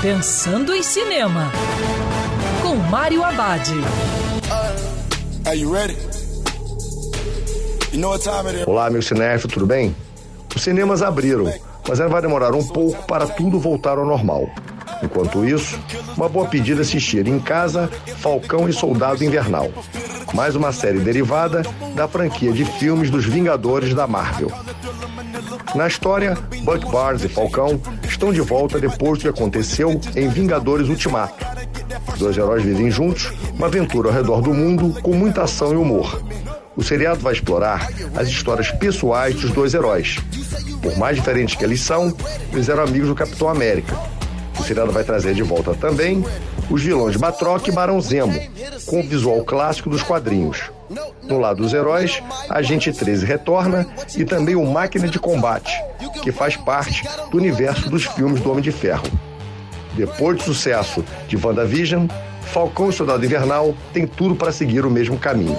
Pensando em Cinema, com Mário Abad. Olá, meu cinéfilo, tudo bem? Os cinemas abriram, mas ainda vai demorar um pouco para tudo voltar ao normal. Enquanto isso, uma boa pedida é assistir em casa Falcão e Soldado Invernal, mais uma série derivada da franquia de filmes dos Vingadores da Marvel. Na história, Buck Barnes e Falcão estão de volta depois do que aconteceu em Vingadores Ultimato. Os dois heróis vivem juntos uma aventura ao redor do mundo com muita ação e humor. O seriado vai explorar as histórias pessoais dos dois heróis. Por mais diferentes que eles são, eles eram amigos do Capitão América. O seriado vai trazer de volta também os vilões Batroc e Barão Zemo, com o visual clássico dos quadrinhos. No lado dos heróis, a Agente 13 retorna e também o Máquina de Combate, que faz parte do universo dos filmes do Homem de Ferro. Depois do sucesso de WandaVision, Falcão e Soldado Invernal tem tudo para seguir o mesmo caminho.